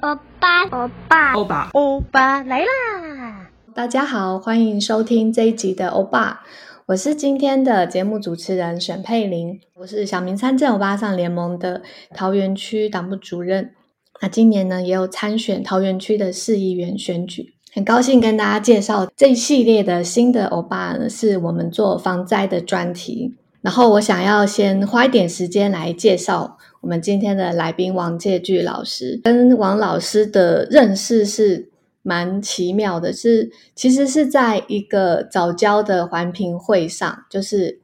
欧巴，欧巴，欧巴，欧巴来啦！大家好，欢迎收听这一集的欧巴，我是今天的节目主持人沈佩玲，我是小明参政欧巴上联盟的桃园区党部主任。那今年呢，也有参选桃园区的市议员选举，很高兴跟大家介绍这一系列的新的欧巴呢，是我们做防灾的专题。然后我想要先花一点时间来介绍。我们今天的来宾王介駒老师，跟王老师的认识是蛮奇妙的，是其实是在一个早教的环评会上，就是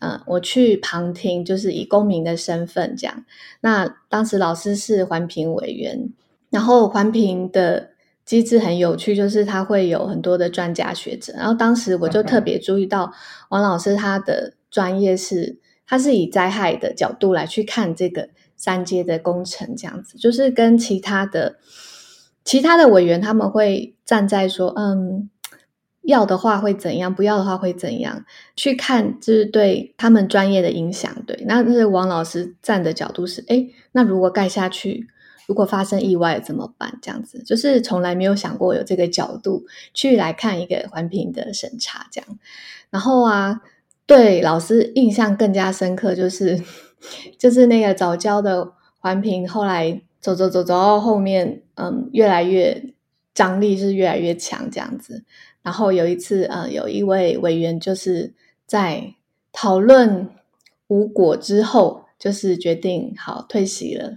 嗯、我去旁听，就是以公民的身份讲。那当时老师是环评委员，然后环评的机制很有趣，就是他会有很多的专家学者，然后当时我就特别注意到王老师他的专业是。他是以灾害的角度来去看这个三阶的工程，这样子就是跟其他的其他的委员他们会站在说，嗯，要的话会怎样，不要的话会怎样去看，就是对他们专业的影响。对，那是王老师站的角度是，哎，那如果盖下去，如果发生意外怎么办？这样子就是从来没有想过有这个角度去来看一个环评的审查，这样。然后啊。对老师印象更加深刻，就是 就是那个早教的环评，后来走走走走到后面，嗯，越来越张力是越来越强这样子。然后有一次，呃、嗯，有一位委员就是在讨论无果之后，就是决定好退席了。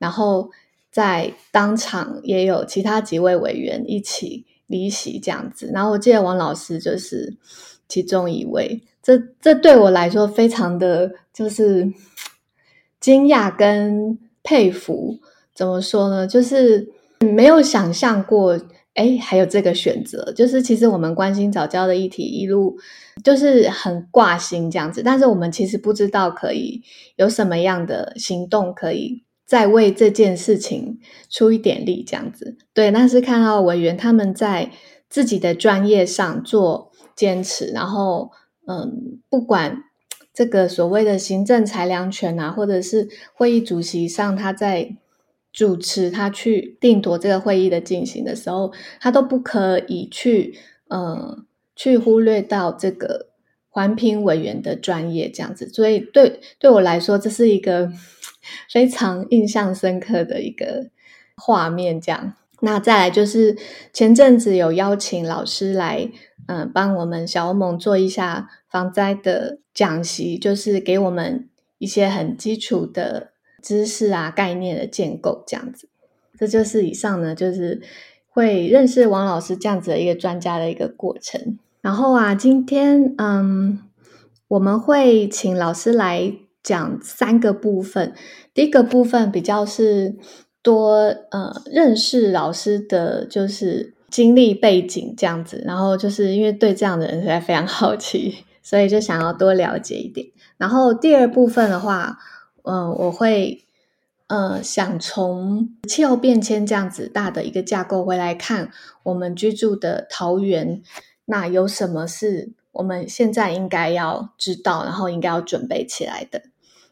然后在当场也有其他几位委员一起离席这样子。然后我记得王老师就是其中一位。这这对我来说非常的就是惊讶跟佩服，怎么说呢？就是没有想象过，哎，还有这个选择。就是其实我们关心早教的议题，一路就是很挂心这样子，但是我们其实不知道可以有什么样的行动，可以再为这件事情出一点力这样子。对，那是看到委员他们在自己的专业上做坚持，然后。嗯，不管这个所谓的行政裁量权啊，或者是会议主席上他在主持，他去定夺这个会议的进行的时候，他都不可以去嗯去忽略到这个环评委员的专业这样子。所以对对我来说，这是一个 非常印象深刻的一个画面。这样，那再来就是前阵子有邀请老师来。嗯，帮我们小欧盟做一下防灾的讲习，就是给我们一些很基础的知识啊、概念的建构，这样子。这就是以上呢，就是会认识王老师这样子的一个专家的一个过程。然后啊，今天嗯，我们会请老师来讲三个部分。第一个部分比较是多呃认识老师的就是。经历背景这样子，然后就是因为对这样的人实在非常好奇，所以就想要多了解一点。然后第二部分的话，嗯、我会呃想从气候变迁这样子大的一个架构回来看我们居住的桃园，那有什么是我们现在应该要知道，然后应该要准备起来的。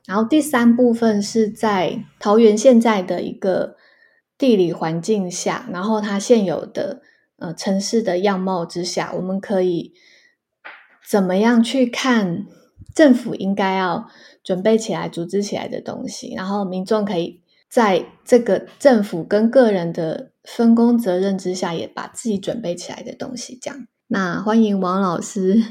然后第三部分是在桃园现在的一个地理环境下，然后它现有的。呃，城市的样貌之下，我们可以怎么样去看政府应该要准备起来、组织起来的东西？然后民众可以在这个政府跟个人的分工责任之下，也把自己准备起来的东西这样。那欢迎王老师。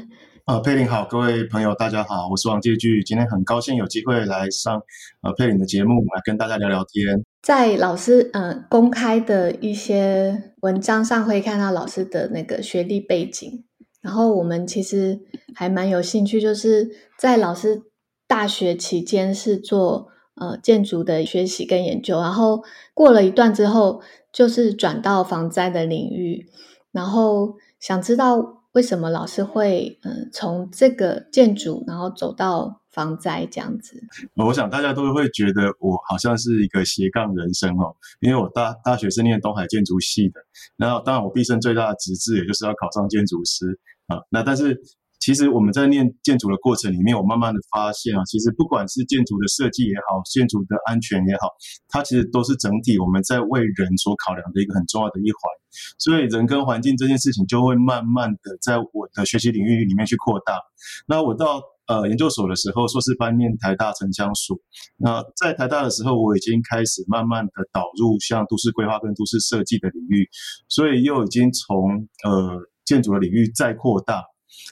呃，佩玲好，各位朋友大家好，我是王介駒，今天很高兴有机会来上呃佩玲的节目，来跟大家聊聊天。在老师呃公开的一些文章上，会看到老师的那个学历背景。然后我们其实还蛮有兴趣，就是在老师大学期间是做呃建筑的学习跟研究，然后过了一段之后，就是转到防灾的领域。然后想知道为什么老师会嗯从这个建筑然后走到防灾这样子？我想大家都会觉得我好像是一个斜杠人生哦，因为我大大学是念东海建筑系的，然后当然我毕生最大的职志也就是要考上建筑师啊，那但是。其实我们在念建筑的过程里面，我慢慢的发现啊，其实不管是建筑的设计也好，建筑的安全也好，它其实都是整体我们在为人所考量的一个很重要的一环。所以人跟环境这件事情就会慢慢的在我的学习领域里面去扩大。那我到呃研究所的时候，硕士班念台大城乡所。那在台大的时候，我已经开始慢慢的导入像都市规划跟都市设计的领域，所以又已经从呃建筑的领域再扩大。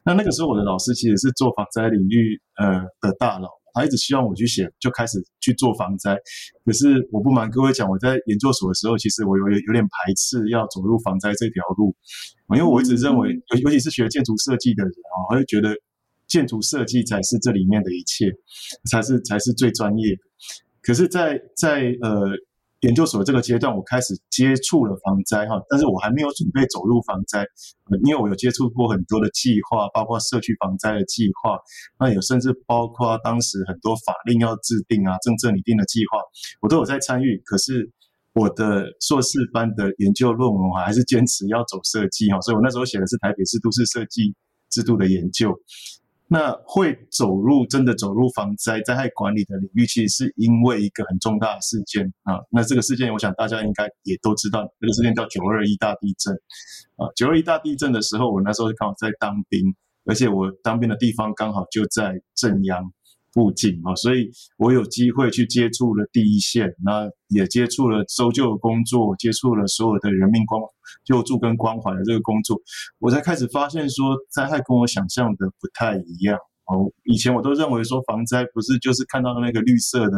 那那个时候，我的老师其实是做防灾领域呃的大佬，他一直希望我去写，就开始去做防灾。可是我不瞒各位讲，我在研究所的时候，其实我有有点排斥要走入防灾这条路，因为我一直认为，尤尤其是学建筑设计的人啊，我会觉得建筑设计才是这里面的一切，才是才是最专业的。可是在，在在呃。研究所这个阶段，我开始接触了防灾哈，但是我还没有准备走入防灾，因为我有接触过很多的计划，包括社区防灾的计划，那有甚至包括当时很多法令要制定啊，政策拟定的计划，我都有在参与。可是我的硕士班的研究论文，我还是坚持要走设计哈，所以我那时候写的是台北市都市设计制度的研究。那会走入真的走入防灾灾害管理的领域，其实是因为一个很重大的事件啊。那这个事件，我想大家应该也都知道，这个事件叫九二一大地震啊。九二一大地震的时候，我那时候刚好在当兵，而且我当兵的地方刚好就在震央。附近啊，所以我有机会去接触了第一线，那也接触了搜救工作，接触了所有的人命关救助跟关怀的这个工作，我才开始发现说灾害跟我想象的不太一样哦。以前我都认为说防灾不是就是看到那个绿色的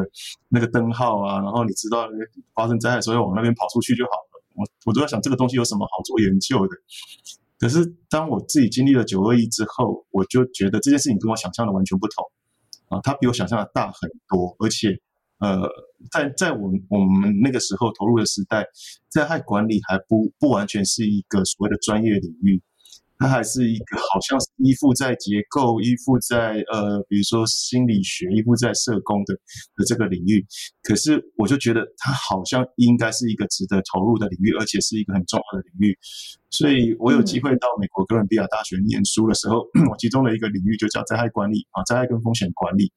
那个灯号啊，然后你知道发生灾害的时候要往那边跑出去就好了。我我都在想这个东西有什么好做研究的。可是当我自己经历了九二一之后，我就觉得这件事情跟我想象的完全不同。啊，它比我想象的大很多，而且，呃，在在我们我们那个时候投入的时代，灾害管理还不不完全是一个所谓的专业领域。它还是一个好像是依附在结构、依附在呃，比如说心理学、依附在社工的的这个领域。可是我就觉得它好像应该是一个值得投入的领域，而且是一个很重要的领域。所以我有机会到美国哥伦比亚大学念书的时候，我其中的一个领域就叫灾害管理啊，灾害跟风险管理。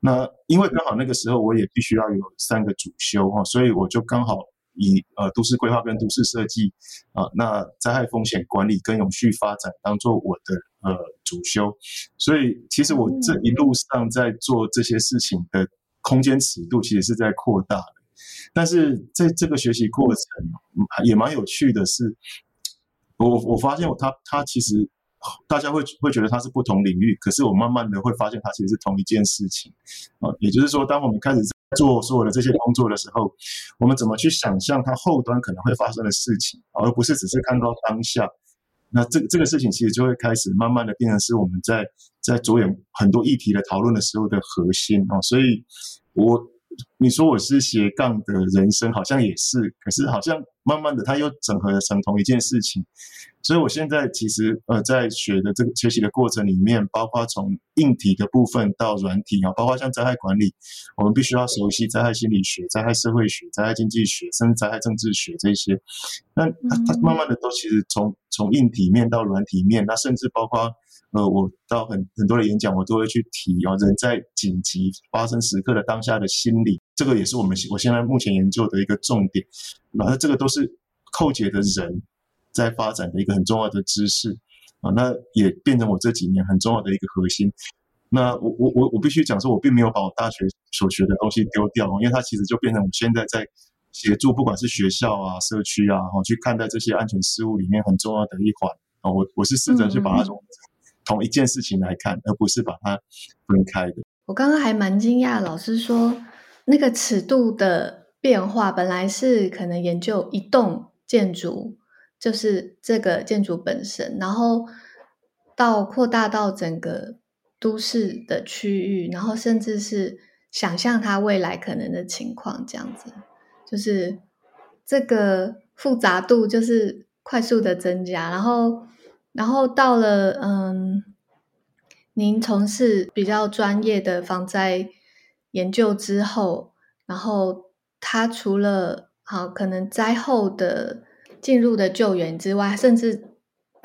那因为刚好那个时候我也必须要有三个主修哈，所以我就刚好。以呃都市规划跟都市设计啊，那灾害风险管理跟永续发展当做我的呃主修，所以其实我这一路上在做这些事情的空间尺度其实是在扩大的，但是在这个学习过程也蛮有趣的是，我我发现我他他其实大家会会觉得它是不同领域，可是我慢慢的会发现它其实是同一件事情。啊，也就是说当我们开始。做所有的这些工作的时候，我们怎么去想象它后端可能会发生的事情，而不是只是看到当下。那这这个事情其实就会开始慢慢的变成是我们在在着眼很多议题的讨论的时候的核心啊。所以，我。你说我是斜杠的人生，好像也是，可是好像慢慢的它又整合成同一件事情，所以我现在其实呃在学的这个学习的过程里面，包括从硬体的部分到软体啊，包括像灾害管理，我们必须要熟悉灾害心理学、灾害社会学、灾害经济学，甚至灾害政治学这些，那它它慢慢的都其实从从硬体面到软体面，那甚至包括。呃，我到很很多的演讲，我都会去提啊，人在紧急发生时刻的当下的心理，这个也是我们我现在目前研究的一个重点。然后这个都是扣解的人在发展的一个很重要的知识啊，那也变成我这几年很重要的一个核心。那我我我我必须讲说，我并没有把我大学所学的东西丢掉，因为它其实就变成我现在在协助，不管是学校啊、社区啊，去看待这些安全事务里面很重要的一环啊。我我是试着去把它融。同一件事情来看，而不是把它分开的。我刚刚还蛮惊讶，老师说那个尺度的变化，本来是可能研究一栋建筑，就是这个建筑本身，然后到扩大到整个都市的区域，然后甚至是想象它未来可能的情况，这样子，就是这个复杂度就是快速的增加，然后。然后到了嗯，您从事比较专业的防灾研究之后，然后他除了好可能灾后的进入的救援之外，甚至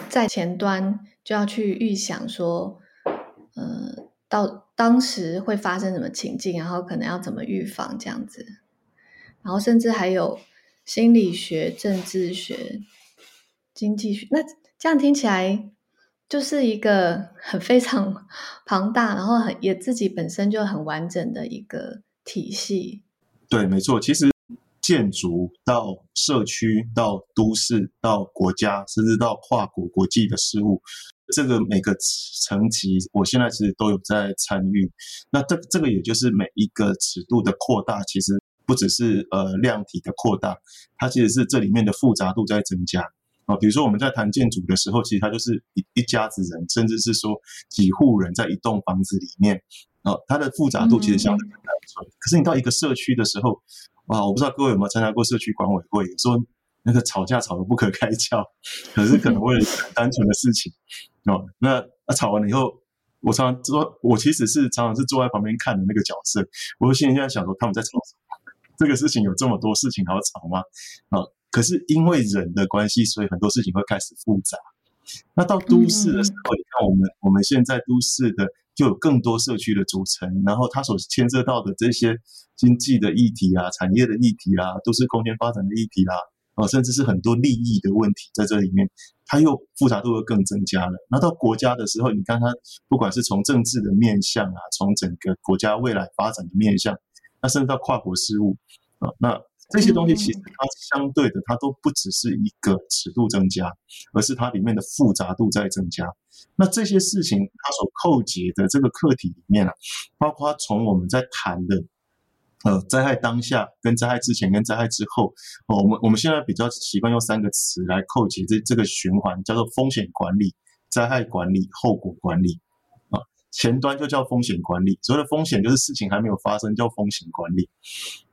在前端就要去预想说，呃，到当时会发生什么情境，然后可能要怎么预防这样子，然后甚至还有心理学、政治学、经济学。那这样听起来就是一个 很非常 庞大，然后很也自己本身就很完整的一个体系。对，没错，其实。建筑到社区到都市到国家，甚至到跨国国际的事务，这个每个层级，我现在其实都有在参与。那这这个也就是每一个尺度的扩大，其实不只是呃量体的扩大，它其实是这里面的复杂度在增加啊。比如说我们在谈建筑的时候，其实它就是一一家子人，甚至是说几户人在一栋房子里面啊，它的复杂度其实相对很单纯。可是你到一个社区的时候，哇，我不知道各位有没有参加过社区管委会，有时候那个吵架吵得不可开交，可是可能为了一个很单纯的事情哦，那那吵完了以后，我常常说，我其实是常常是坐在旁边看的那个角色，我就心里在想说，他们在吵什么？这个事情有这么多事情好吵吗？啊，可是因为人的关系，所以很多事情会开始复杂。那到都市的时候，你看我们我们现在都市的。就有更多社区的组成，然后它所牵涉到的这些经济的议题啊、产业的议题啦、啊、都市空间发展的议题啦、啊，啊，甚至是很多利益的问题在这里面，它又复杂度又更增加了。那到国家的时候，你看它不管是从政治的面向啊，从整个国家未来发展的面向，那甚至到跨国事务啊，那。这些东西其实它相对的，它都不只是一个尺度增加，而是它里面的复杂度在增加。那这些事情它所扣结的这个课题里面啊，包括从我们在谈的呃灾害当下、跟灾害之前、跟灾害之后，哦，我们我们现在比较习惯用三个词来扣结这这个循环，叫做风险管理、灾害管理、后果管理。前端就叫风险管理，所谓的风险就是事情还没有发生，叫风险管理。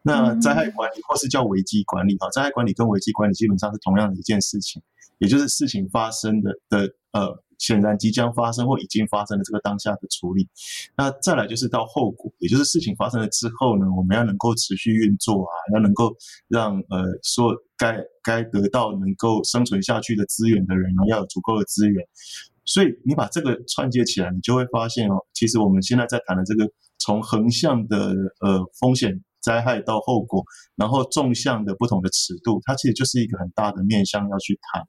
那灾害管理或是叫危机管理啊，灾害管理跟危机管理基本上是同样的一件事情，也就是事情发生的的呃，显然即将发生或已经发生的这个当下的处理。那再来就是到后果，也就是事情发生了之后呢，我们要能够持续运作啊，要能够让呃说该该得到能够生存下去的资源的人呢，要有足够的资源。所以你把这个串接起来，你就会发现哦，其实我们现在在谈的这个从横向的呃风险灾害到后果，然后纵向的不同的尺度，它其实就是一个很大的面向要去谈。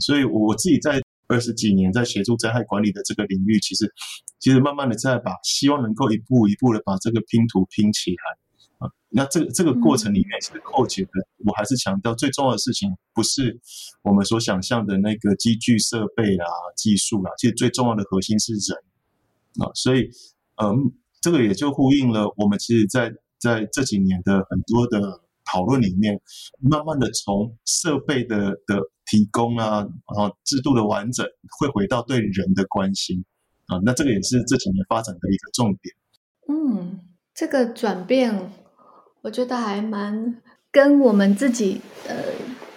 所以我自己在二十几年在协助灾害管理的这个领域，其实其实慢慢的在把希望能够一步一步的把这个拼图拼起来。啊，那这个这个过程里面是扣结的，我还是强调最重要的事情不是我们所想象的那个机具设备啦、技术啦，其实最重要的核心是人啊，所以嗯，这个也就呼应了我们其实在在这几年的很多的讨论里面，慢慢的从设备的的提供啊，然后制度的完整，会回到对人的关心啊，那这个也是这几年发展的一个重点。嗯，这个转变。我觉得还蛮跟我们自己呃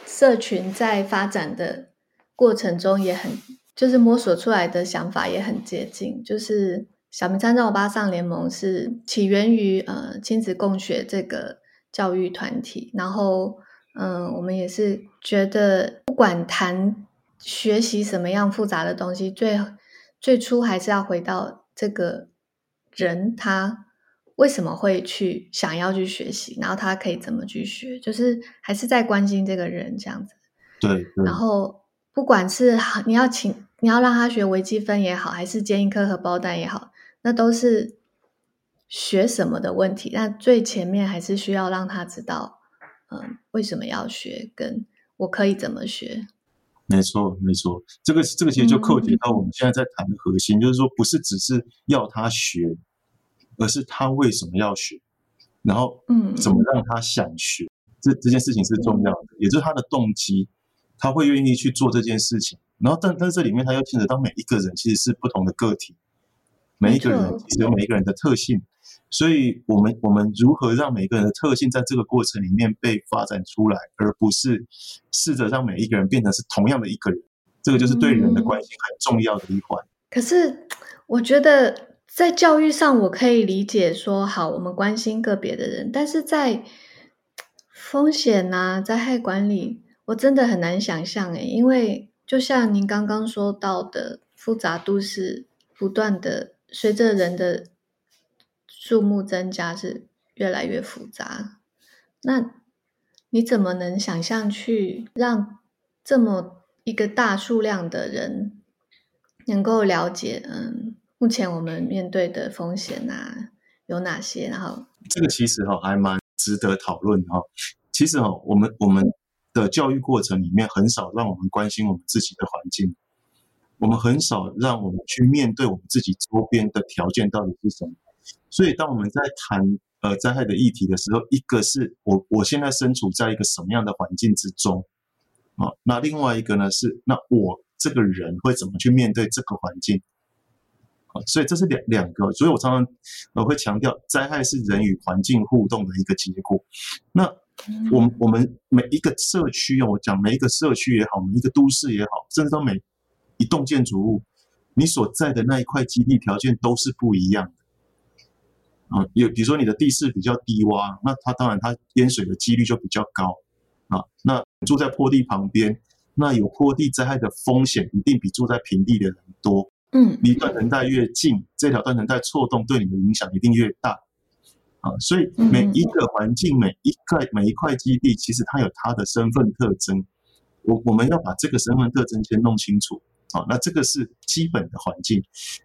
社群在发展的过程中也很，就是摸索出来的想法也很接近。就是小明参政欧巴上联盟是起源于呃亲子共学这个教育团体，然后嗯、我们也是觉得不管谈学习什么样复杂的东西，最最初还是要回到这个人他。为什么会去想要去学习？然后他可以怎么去学？就是还是在关心这个人这样子。对。对。然后不管是你要请你要让他学微积分也好，还是煎一颗荷包蛋也好，那都是学什么的问题。那最前面还是需要让他知道，嗯，为什么要学，跟我可以怎么学。没错，没错。这个这个其实就扣解到我们现在在谈的核心，嗯、就是说不是只是要他学。而是他为什么要学，然后嗯，怎么让他想学，嗯、这这件事情是重要的，也就是他的动机，他会愿意去做这件事情。然后但但是这里面他又牵扯到每一个人其实是不同的个体，每一个人其实有每一个人的特性，所以我们我们如何让每一个人的特性在这个过程里面被发展出来，而不是试着让每一个人变成是同样的一个人。这个就是对人的关系很重要的一环。可是我觉得在教育上，我可以理解说，好，我们关心个别的人，但是在风险啊、灾害管理，我真的很难想象诶，因为就像您刚刚说到的，复杂度是不断的，随着人的数目增加是越来越复杂。那你怎么能想象去让这么一个大数量的人能够了解？嗯，目前我们面对的风险啊有哪些？然后这个其实哈还蛮值得讨论哈。其实哈，我们我们的教育过程里面很少让我们关心我们自己的环境，我们很少让我们去面对我们自己周边的条件到底是什么。所以当我们在谈呃，灾害的议题的时候，一个是我我现在身处在一个什么样的环境之中啊？那另外一个呢是，那我这个人会怎么去面对这个环境啊？所以这是两两个，所以我常常我会强调，灾害是人与环境互动的一个结果。那我们我们每一个社区啊，我讲每一个社区也好，每一个都市也好，甚至到每一栋建筑物，你所在的那一块基地条件都是不一样的。啊，有比如说你的地势比较低洼，那它当然它淹水的几率就比较高啊。那住在坡地旁边，那有坡地灾害的风险一定比住在平地的人多。嗯，离断层带越近，这条断层带错动对你的影响一定越大。啊，所以每一个环境、每一块、每一块基地，其实它有它的身份特征。我我们要把这个身份特征先弄清楚。啊，那这个是基本的环境。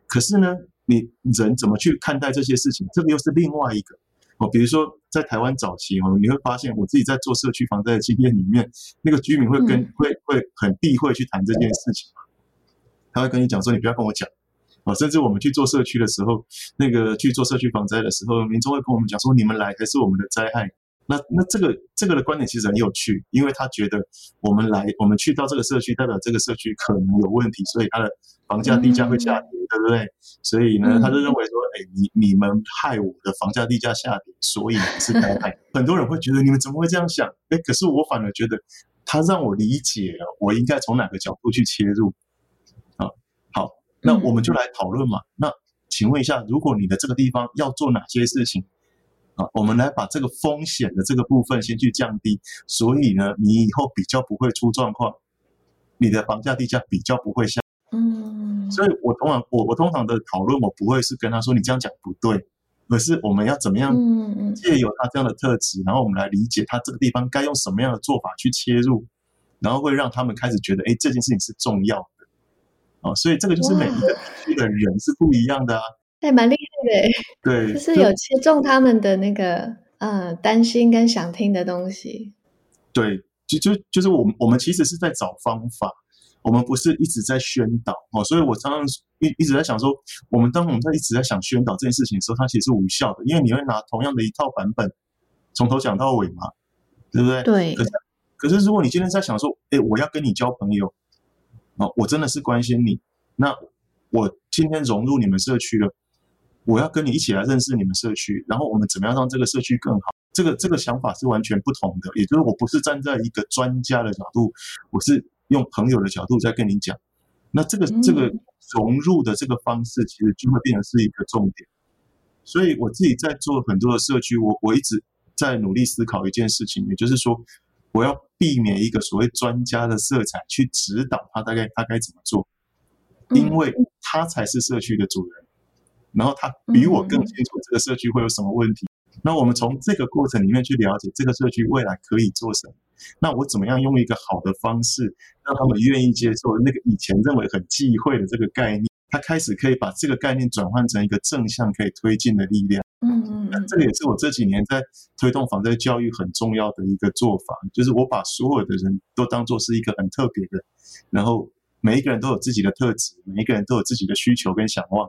可是呢，你人怎么去看待这些事情？这个又是另外一个哦。比如说，在台湾早期哦，你会发现我自己在做社区防灾的经验里面，那个居民会跟、嗯、会会很避讳去谈这件事情，他会跟你讲说：“你不要跟我讲。”啊，甚至我们去做社区的时候，那个去做社区防灾的时候，民众会跟我们讲说：“你们来才是我们的灾害。”那那这个这个的观点其实很有趣，因为他觉得我们来我们去到这个社区，代表这个社区可能有问题，所以他的房价地价会下跌，嗯、对不对？所以呢，他就认为说，哎，你你们害我的房价地价下跌，所以是灾害。很多人会觉得你们怎么会这样想？哎，可是我反而觉得他让我理解了，我应该从哪个角度去切入。那我们就来讨论嘛。那请问一下，如果你的这个地方要做哪些事情？啊，我们来把这个风险的这个部分先去降低，所以呢，你以后比较不会出状况，你的房价地价比较不会下。嗯，所以我通常我我通常的讨论，我不会是跟他说你这样讲不对，而是我们要怎么样借由他这样的特质，然后我们来理解他这个地方该用什么样的做法去切入，然后会让他们开始觉得，哎，这件事情是重要的。啊，所以这个就是每一个地区的人是不一样的啊。还蛮厉害的，对，就是有切中他们的那个呃担心跟想听的东西。对，就就就是我们我们其实是在找方法，我们不是一直在宣导哦。所以我常常一一直在想说，我们当我们在一直在想宣导这件事情的时候，它其实是无效的，因为你会拿同样的一套版本从头讲到尾嘛，对不对？对。可是可是如果你今天在想说，哎，我要跟你交朋友，哦，我真的是关心你，那我今天融入你们社区了。我要跟你一起来认识你们社区，然后我们怎么样让这个社区更好？这个这个想法是完全不同的，也就是我不是站在一个专家的角度，我是用朋友的角度在跟你讲。那这个这个融入的这个方式，其实就会变成是一个重点。所以我自己在做很多的社区，我我一直在努力思考一件事情，也就是说，我要避免一个所谓专家的色彩去指导他大概他该怎么做，因为他才是社区的主人。然后他比我更清楚这个社区会有什么问题。那我们从这个过程里面去了解这个社区未来可以做什么。那我怎么样用一个好的方式让他们愿意接受那个以前认为很忌讳的这个概念？他开始可以把这个概念转换成一个正向可以推进的力量。嗯嗯，那这个也是我这几年在推动防灾教育很重要的一个做法，就是我把所有的人都当做是一个很特别的，然后。每一个人都有自己的特质，每一个人都有自己的需求跟想望。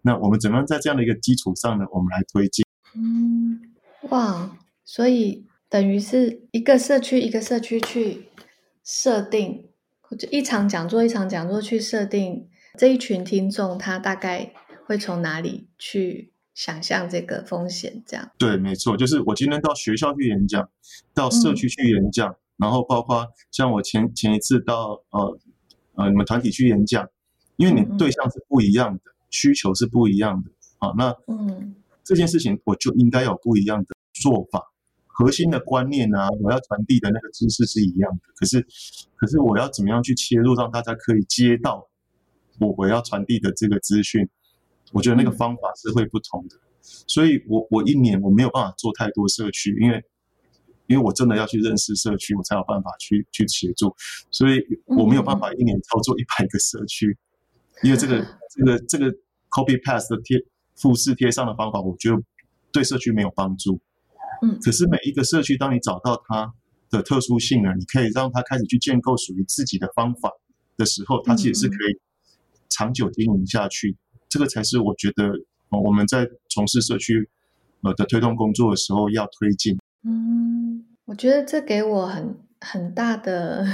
那我们怎么样在这样的一个基础上呢？我们来推进。嗯，哇，所以等于是一个社区一个社区去设定，就一场讲座一场讲座去设定这一群听众，他大概会从哪里去想象这个风险？这样。对，没错，就是我今天到学校去演讲，到社区去演讲，嗯、然后包括像我前前一次到呃。呃，你们团体去演讲，因为你对象是不一样的，嗯、需求是不一样的，啊，那嗯，这件事情我就应该有不一样的做法，核心的观念啊，我要传递的那个知识是一样的，可是，可是我要怎么样去切入，让大家可以接到我我要传递的这个资讯，我觉得那个方法是会不同的，所以我我一年我没有办法做太多社区，因为。因为我真的要去认识社区，我才有办法去去协助，所以我没有办法一年操作一百个社区，因为这个 这个这个 copy paste 的贴复制贴上的方法，我觉得对社区没有帮助。嗯，可是每一个社区，当你找到它的特殊性了，你可以让它开始去建构属于自己的方法的时候，它其实是可以长久经营下去。这个才是我觉得我们在从事社区呃的推动工作的时候要推进。嗯，我觉得这给我很很大的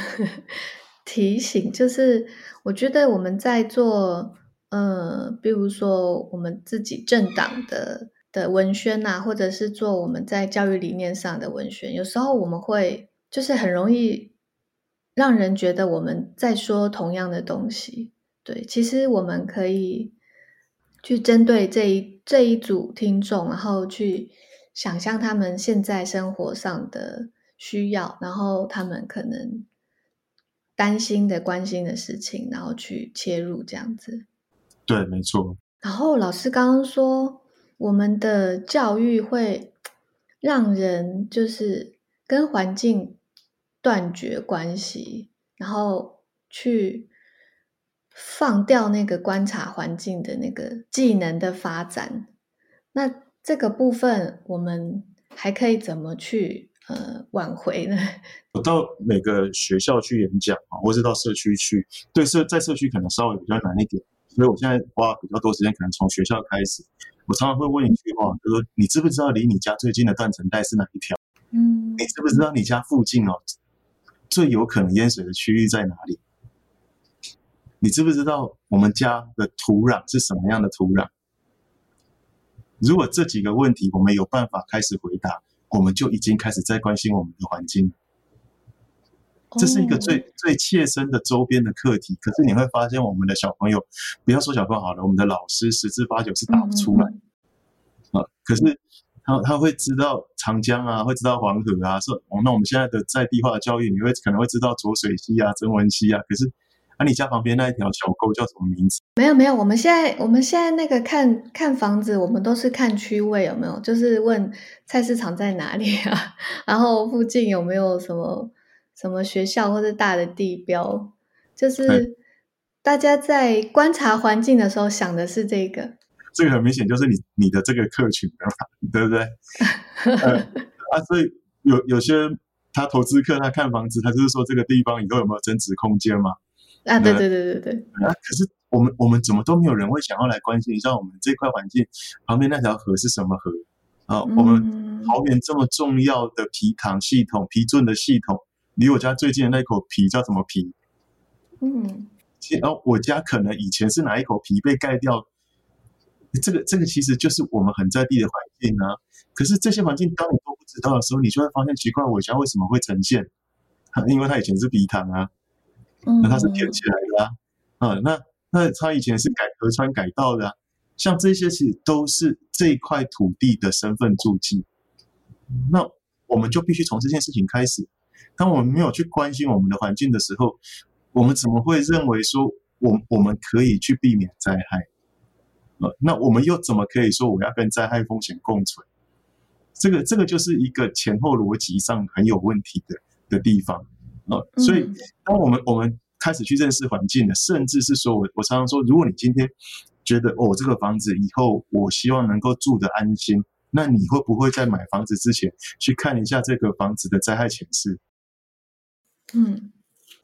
提醒，就是我觉得我们在做，呃，比如说我们自己政党的的文宣啊，或者是做我们在教育理念上的文宣，有时候我们会就是很容易让人觉得我们在说同样的东西。对，其实我们可以去针对这一这一组听众，然后去。想象他们现在生活上的需要，然后他们可能担心的、关心的事情，然后去切入这样子。对，没错。然后老师刚刚说，我们的教育会让人就是跟环境断绝关系，然后去放掉那个观察环境的那个技能的发展。那这个部分我们还可以怎么去呃挽回呢？我到每个学校去演讲啊，或是到社区去，对社在社区可能稍微比较难一点，所以我现在花比较多时间，可能从学校开始。我常常会问一句话，就说你知不知道离你家最近的断层带是哪一条？嗯，你知不知道你家附近哦最有可能淹水的区域在哪里？你知不知道我们家的土壤是什么样的土壤？如果这几个问题我们有办法开始回答，我们就已经开始在关心我们的环境。这是一个最、oh. 最切身的周边的课题。可是你会发现，我们的小朋友，不要说小朋友好了，我们的老师十之八九是答不出来。Mm hmm. 啊，可是他他会知道长江啊，会知道黄河啊，说哦，那我们现在的在地化的教育，你会可能会知道浊水溪啊、曾文溪啊，可是。那、啊、你家旁边那一条小沟叫什么名字？没有没有，我们现在我们现在那个看看房子，我们都是看区位有没有，就是问菜市场在哪里啊，然后附近有没有什么什么学校或者大的地标，就是大家在观察环境的时候想的是这个。这个很明显就是你你的这个客群对不对？呃、啊，所以有有些他投资客他看房子，他就是说这个地方以后有没有增值空间嘛？啊，对对对对对。啊，可是我们我们怎么都没有人会想要来关心一下我们这块环境旁边那条河是什么河啊？我们桃园这么重要的皮塘系统、皮圳的系统，离我家最近的那口皮叫什么皮？嗯，然后我家可能以前是哪一口皮被盖掉？这个这个其实就是我们很在地的环境啊。可是这些环境当你都不知道的时候，你就会发现奇怪，我家为什么会呈现？因为它以前是皮塘啊。那它是填起来的啊，啊，那那它以前是改河川改道的啊，像这些其实都是这块土地的身份注记。那我们就必须从这件事情开始。当我们没有去关心我们的环境的时候，我们怎么会认为说我我们可以去避免灾害？呃，那我们又怎么可以说我要跟灾害风险共存？这个这个就是一个前后逻辑上很有问题的的地方。哦，所以当我们我们开始去认识环境了，甚至是说我我常常说，如果你今天觉得哦，这个房子以后我希望能够住得安心，那你会不会在买房子之前去看一下这个房子的灾害潜势？嗯，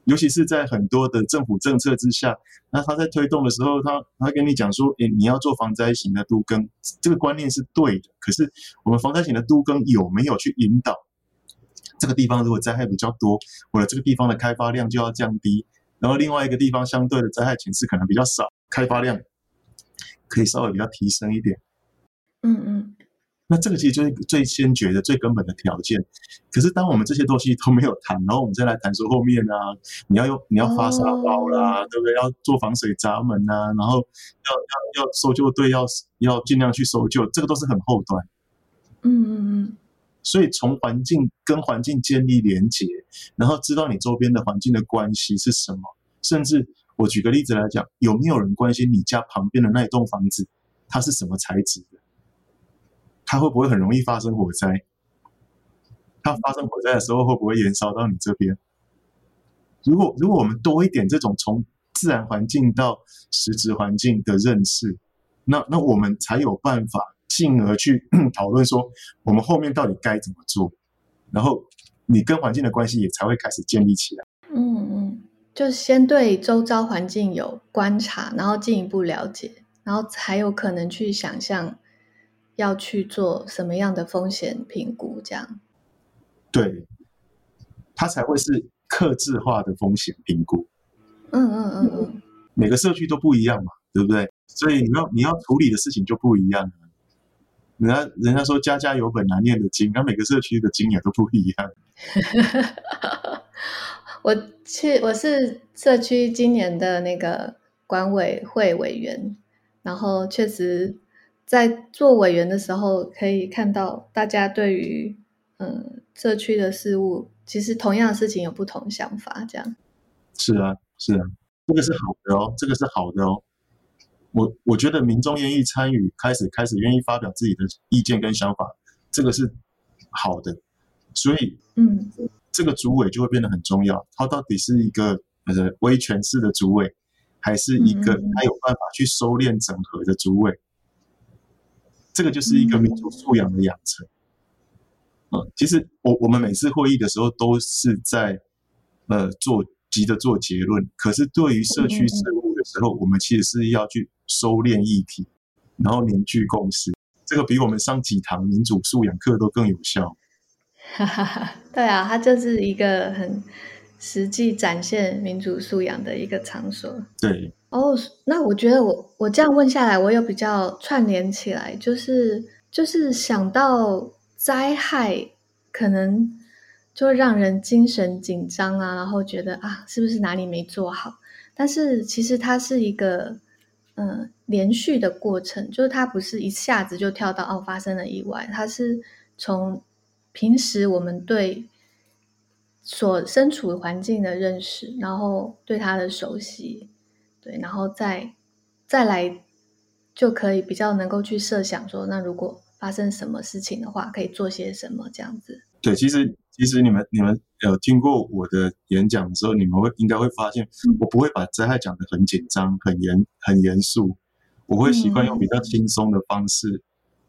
尤其是在很多的政府政策之下，那他在推动的时候，他他跟你讲说，诶，你要做防灾型的都更，这个观念是对的。可是我们防灾型的都更有没有去引导？这个地方如果灾害比较多，我的这个地方的开发量就要降低，然后另外一个地方相对的灾害情势可能比较少，开发量可以稍微比较提升一点。嗯嗯，那这个其实就是最先决的、最根本的条件。可是当我们这些东西都没有谈，然后我们再来谈说后面啊，你要用你要发沙包啦，哦、对不对？要做防水闸门啊，然后要要要搜救队要要尽量去搜救，这个都是很后端。嗯嗯嗯。所以从环境跟环境建立连结，然后知道你周边的环境的关系是什么，甚至我举个例子来讲，有没有人关心你家旁边的那一栋房子，它是什么材质的？它会不会很容易发生火灾？它发生火灾的时候会不会延烧到你这边？如果如果我们多一点这种从自然环境到实质环境的认识，那那我们才有办法。进而去 讨论说，我们后面到底该怎么做，然后你跟环境的关系也才会开始建立起来。嗯嗯，就先对周遭环境有观察，然后进一步了解，然后才有可能去想象要去做什么样的风险评估，这样。对，它才会是克制化的风险评估。嗯嗯嗯嗯，每个社区都不一样嘛，对不对？所以你要你要处理的事情就不一样。人家人家说家家有本难念的经，那每个社区的经也都不一样。我去，我是社区今年的那个管委会委员，然后确实在做委员的时候，可以看到大家对于嗯社区的事物，其实同样的事情有不同想法，这样。是啊，是啊，这个是好的哦，这个是好的哦。我我觉得民众愿意参与，开始开始愿意发表自己的意见跟想法，这个是好的。所以，嗯，这个主委就会变得很重要。他到底是一个呃威权式的主委，还是一个他有办法去收敛整合的主委？这个就是一个民族素养的养成。嗯，其实我我们每次会议的时候都是在呃做急着做结论，可是对于社区事务的时候，我们其实是要去。收敛议题，然后凝聚共识，这个比我们上几堂民主素养课都更有效。哈哈哈，对啊，它就是一个很实际展现民主素养的一个场所。对。哦，oh, 那我觉得我我这样问下来，我有比较串联起来，就是就是想到灾害可能就会让人精神紧张啊，然后觉得啊，是不是哪里没做好？但是其实它是一个。嗯，连续的过程就是它不是一下子就跳到哦发生了意外，它是从平时我们对所身处环境的认识，然后对它的熟悉，对，然后再再来就可以比较能够去设想说，那如果发生什么事情的话，可以做些什么这样子。对，其实其实你们你们有听过我的演讲的时候，你们会应该会发现，我不会把灾害讲得很紧张、很严、很严肃，我会习惯用比较轻松的方式，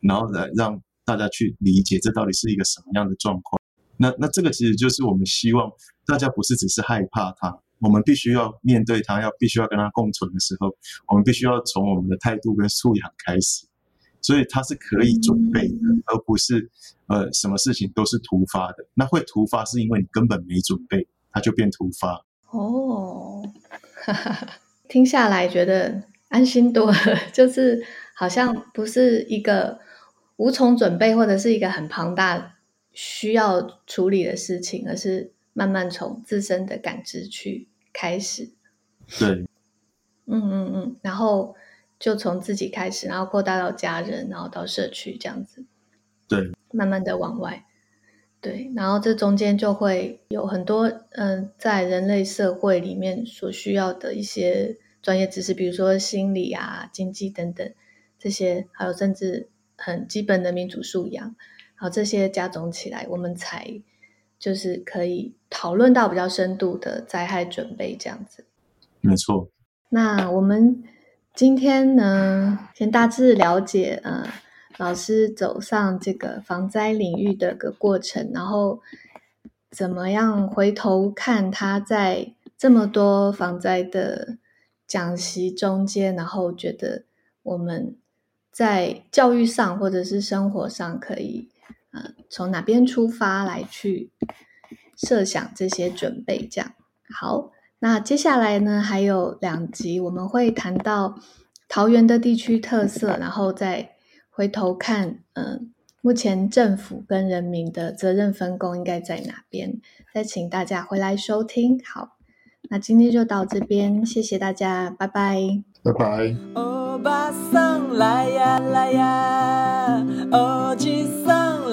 嗯、然后来让大家去理解这到底是一个什么样的状况。那那这个其实就是我们希望大家不是只是害怕它，我们必须要面对它，要必须要跟它共存的时候，我们必须要从我们的态度跟素养开始。所以它是可以准备的，嗯、而不是呃什么事情都是突发的。那会突发是因为你根本没准备，它就变突发。哦，哈哈，听下来觉得安心多了，就是好像不是一个无从准备或者是一个很庞大需要处理的事情，而是慢慢从自身的感知去开始。对，嗯嗯嗯，然后。就从自己开始，然后扩大到家人，然后到社区这样子，对，慢慢的往外，对，然后这中间就会有很多嗯、呃，在人类社会里面所需要的一些专业知识，比如说心理啊、经济等等这些，还有甚至很基本的民主素养，好，这些加总起来，我们才就是可以讨论到比较深度的灾害准备这样子。没错。那我们。今天呢，先大致了解，呃，老师走上这个防灾领域的个过程，然后怎么样回头看他在这么多防灾的讲习中间，然后觉得我们在教育上或者是生活上可以，呃，从哪边出发来去设想这些准备，这样好。那接下来呢，还有两集我们会谈到桃园的地区特色，然后再回头看，嗯、呃，目前政府跟人民的责任分工应该在哪边？再请大家回来收听。好，那今天就到这边，谢谢大家，拜拜，拜拜。